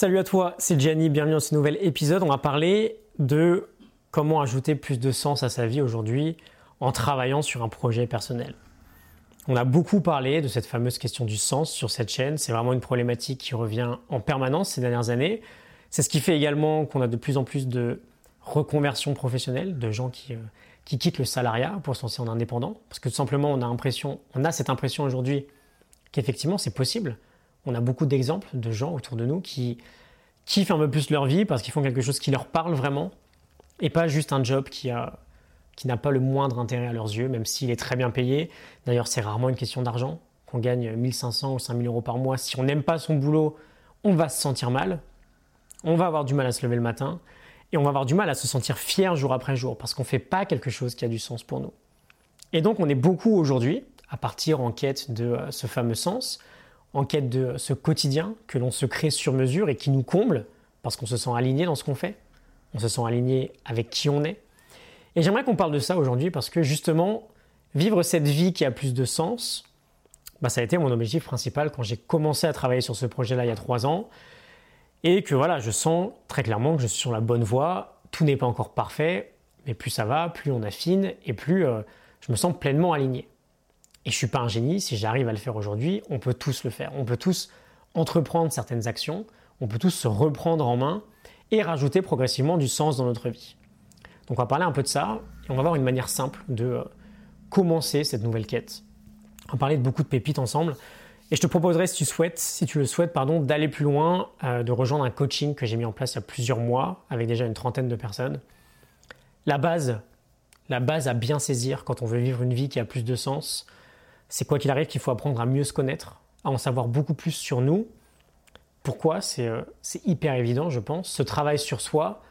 Salut à toi, c'est Gianni, bienvenue dans ce nouvel épisode. On va parler de comment ajouter plus de sens à sa vie aujourd'hui en travaillant sur un projet personnel. On a beaucoup parlé de cette fameuse question du sens sur cette chaîne. C'est vraiment une problématique qui revient en permanence ces dernières années. C'est ce qui fait également qu'on a de plus en plus de reconversions professionnelles, de gens qui, euh, qui quittent le salariat pour se lancer en indépendant. Parce que tout simplement, on a, impression, on a cette impression aujourd'hui qu'effectivement, c'est possible on a beaucoup d'exemples de gens autour de nous qui kiffent un peu plus leur vie parce qu'ils font quelque chose qui leur parle vraiment et pas juste un job qui a qui n'a pas le moindre intérêt à leurs yeux, même s'il est très bien payé. D'ailleurs, c'est rarement une question d'argent. Qu'on gagne 1500 ou 5000 euros par mois, si on n'aime pas son boulot, on va se sentir mal. On va avoir du mal à se lever le matin et on va avoir du mal à se sentir fier jour après jour parce qu'on ne fait pas quelque chose qui a du sens pour nous. Et donc, on est beaucoup aujourd'hui à partir en quête de euh, ce fameux sens, en quête de ce quotidien que l'on se crée sur mesure et qui nous comble parce qu'on se sent aligné dans ce qu'on fait, on se sent aligné avec qui on est. Et j'aimerais qu'on parle de ça aujourd'hui parce que justement, vivre cette vie qui a plus de sens, bah, ça a été mon objectif principal quand j'ai commencé à travailler sur ce projet-là il y a trois ans. Et que voilà, je sens très clairement que je suis sur la bonne voie. Tout n'est pas encore parfait, mais plus ça va, plus on affine et plus euh, je me sens pleinement aligné. Et je suis pas un génie, si j'arrive à le faire aujourd'hui, on peut tous le faire. On peut tous entreprendre certaines actions, on peut tous se reprendre en main et rajouter progressivement du sens dans notre vie. Donc on va parler un peu de ça et on va voir une manière simple de euh, commencer cette nouvelle quête. On va parler de beaucoup de pépites ensemble et je te proposerai si tu souhaites, si tu le souhaites, pardon, d'aller plus loin, euh, de rejoindre un coaching que j'ai mis en place il y a plusieurs mois avec déjà une trentaine de personnes. La base, la base à bien saisir quand on veut vivre une vie qui a plus de sens, c'est quoi qu'il arrive qu'il faut apprendre à mieux se connaître, à en savoir beaucoup plus sur nous. Pourquoi? Euh, C'est hyper évident, je pense. Ce travail sur soi,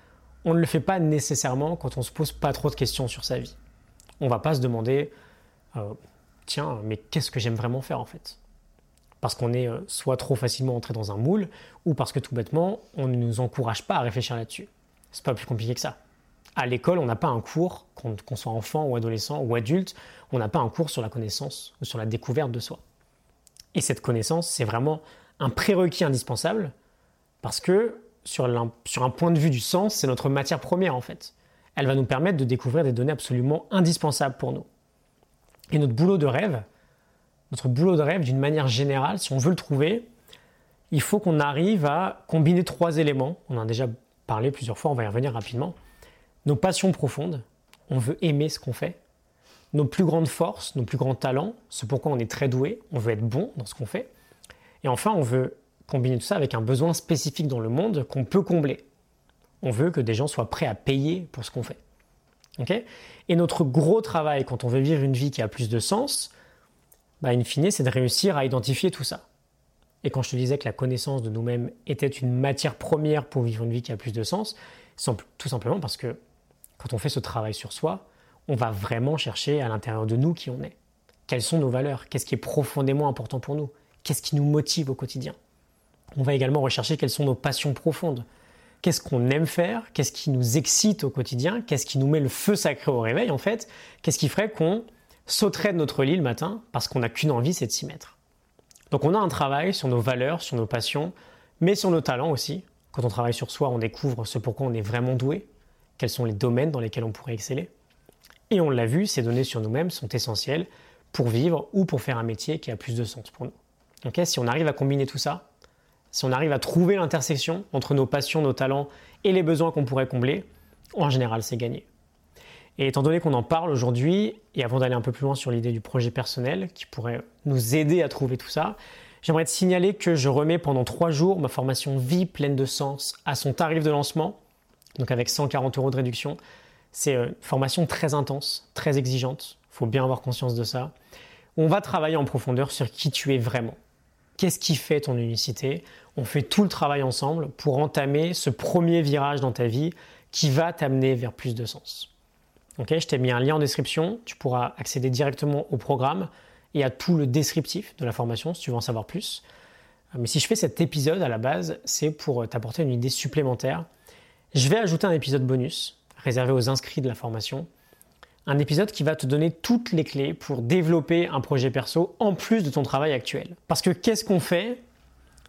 on ne le fait pas nécessairement quand on se pose pas trop de questions sur sa vie. On va pas se demander, euh, tiens, mais qu'est-ce que j'aime vraiment faire en fait? Parce qu'on est euh, soit trop facilement entré dans un moule, ou parce que tout bêtement, on ne nous encourage pas à réfléchir là-dessus. C'est pas plus compliqué que ça à l'école, on n'a pas un cours, qu'on soit enfant ou adolescent ou adulte, on n'a pas un cours sur la connaissance ou sur la découverte de soi. Et cette connaissance, c'est vraiment un prérequis indispensable parce que sur, sur un point de vue du sens, c'est notre matière première en fait. Elle va nous permettre de découvrir des données absolument indispensables pour nous. Et notre boulot de rêve, notre boulot de rêve d'une manière générale, si on veut le trouver, il faut qu'on arrive à combiner trois éléments. On en a déjà parlé plusieurs fois, on va y revenir rapidement nos passions profondes, on veut aimer ce qu'on fait, nos plus grandes forces, nos plus grands talents, ce pourquoi on est très doué, on veut être bon dans ce qu'on fait, et enfin on veut combiner tout ça avec un besoin spécifique dans le monde qu'on peut combler. On veut que des gens soient prêts à payer pour ce qu'on fait. et notre gros travail quand on veut vivre une vie qui a plus de sens, bah, in fine, c'est de réussir à identifier tout ça. Et quand je te disais que la connaissance de nous-mêmes était une matière première pour vivre une vie qui a plus de sens, tout simplement parce que quand on fait ce travail sur soi, on va vraiment chercher à l'intérieur de nous qui on est. Quelles sont nos valeurs? Qu'est-ce qui est profondément important pour nous? Qu'est-ce qui nous motive au quotidien? On va également rechercher quelles sont nos passions profondes. Qu'est-ce qu'on aime faire? Qu'est-ce qui nous excite au quotidien? Qu'est-ce qui nous met le feu sacré au réveil en fait? Qu'est-ce qui ferait qu'on sauterait de notre lit le matin parce qu'on n'a qu'une envie, c'est de s'y mettre? Donc on a un travail sur nos valeurs, sur nos passions, mais sur nos talents aussi. Quand on travaille sur soi, on découvre ce pourquoi on est vraiment doué, quels sont les domaines dans lesquels on pourrait exceller. Et on l'a vu, ces données sur nous-mêmes sont essentielles pour vivre ou pour faire un métier qui a plus de sens pour nous. si on arrive à combiner tout ça, si on arrive à trouver l'intersection entre nos passions, nos talents et les besoins qu'on pourrait combler, en général, c'est gagné. Et étant donné qu'on en parle aujourd'hui, et avant d'aller un peu plus loin sur l'idée du projet personnel qui pourrait nous aider à trouver tout ça, j'aimerais te signaler que je remets pendant trois jours ma formation Vie pleine de sens à son tarif de lancement donc avec 140 euros de réduction. C'est une formation très intense, très exigeante. Il faut bien avoir conscience de ça. On va travailler en profondeur sur qui tu es vraiment. Qu'est-ce qui fait ton unicité? On fait tout le travail ensemble pour entamer ce premier virage dans ta vie qui va t'amener vers plus de sens. Ok, je t'ai mis un lien en description. Tu pourras accéder directement au programme et à tout le descriptif de la formation si tu veux en savoir plus. Mais si je fais cet épisode à la base, c'est pour t'apporter une idée supplémentaire je vais ajouter un épisode bonus réservé aux inscrits de la formation. Un épisode qui va te donner toutes les clés pour développer un projet perso en plus de ton travail actuel. Parce que qu'est-ce qu'on fait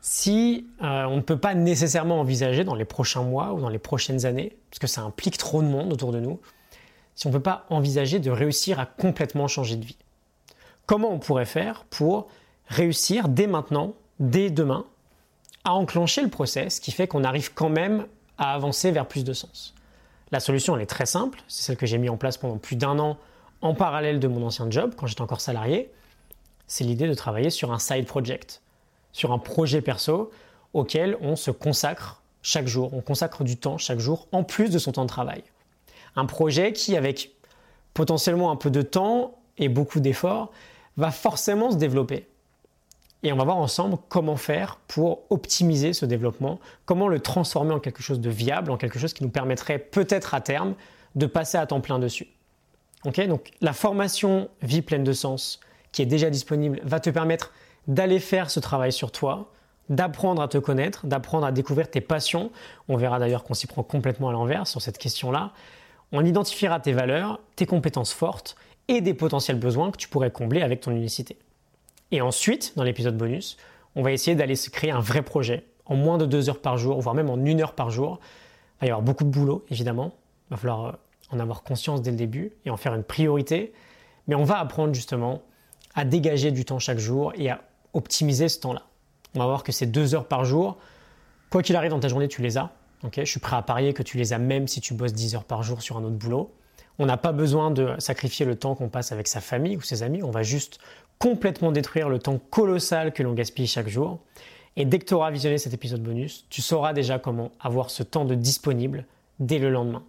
si euh, on ne peut pas nécessairement envisager dans les prochains mois ou dans les prochaines années, parce que ça implique trop de monde autour de nous, si on ne peut pas envisager de réussir à complètement changer de vie? Comment on pourrait faire pour réussir dès maintenant, dès demain, à enclencher le process qui fait qu'on arrive quand même à avancer vers plus de sens La solution, elle est très simple, c'est celle que j'ai mis en place pendant plus d'un an en parallèle de mon ancien job, quand j'étais encore salarié, c'est l'idée de travailler sur un side project sur un projet perso auquel on se consacre chaque jour, on consacre du temps chaque jour en plus de son temps de travail. Un projet qui, avec potentiellement un peu de temps et beaucoup d'efforts, va forcément se développer. Et on va voir ensemble comment faire pour optimiser ce développement, comment le transformer en quelque chose de viable, en quelque chose qui nous permettrait peut-être à terme de passer à temps plein dessus. Donc la formation Vie pleine de sens qui est déjà disponible va te permettre d'aller faire ce travail sur toi, d'apprendre à te connaître, d'apprendre à découvrir tes passions. On verra d'ailleurs qu'on s'y prend complètement à l'envers sur cette question-là. On identifiera tes valeurs, tes compétences fortes et des potentiels besoins que tu pourrais combler avec ton unicité. Et ensuite, dans l'épisode bonus, on va essayer d'aller se créer un vrai projet en moins de deux heures par jour, voire même en une heure par jour. Il va y avoir beaucoup de boulot, évidemment. Il va falloir euh, en avoir conscience dès le début et en faire une priorité. Mais on va apprendre justement à dégager du temps chaque jour et à optimiser ce temps-là. On va voir que ces deux heures par jour, quoi qu'il arrive dans ta journée, tu les as. je suis prêt à parier que tu les as même si tu bosses 10 heures par jour sur un autre boulot. On n'a pas besoin de sacrifier le temps qu'on passe avec sa famille ou ses amis. On va juste complètement détruire le temps colossal que l'on gaspille chaque jour. Et dès que tu auras visionné cet épisode bonus, tu sauras déjà comment avoir ce temps de disponible dès le lendemain.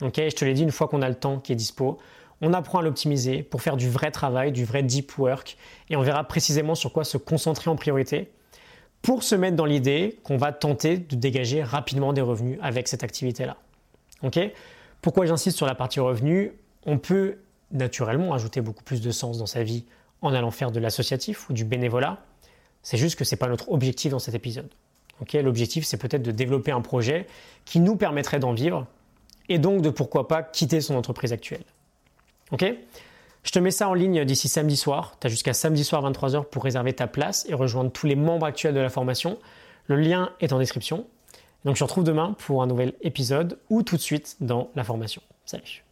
je te l'ai dit, une fois qu'on a le temps qui est dispo, on apprend à l'optimiser pour faire du vrai travail, du vrai deep work, et on verra précisément sur quoi se concentrer en priorité pour se mettre dans l'idée qu'on va tenter de dégager rapidement des revenus avec cette activité-là. Pourquoi j'insiste sur la partie revenus On peut naturellement ajouter beaucoup plus de sens dans sa vie en allant faire de l'associatif ou du bénévolat. C'est juste que ce n'est pas notre objectif dans cet épisode. L'objectif, c'est peut-être de développer un projet qui nous permettrait d'en vivre et donc de pourquoi pas quitter son entreprise actuelle. Ok? Je te mets ça en ligne d'ici samedi soir. Tu as jusqu'à samedi soir 23h pour réserver ta place et rejoindre tous les membres actuels de la formation. Le lien est en description. Donc je te retrouve demain pour un nouvel épisode ou tout de suite dans la formation. Salut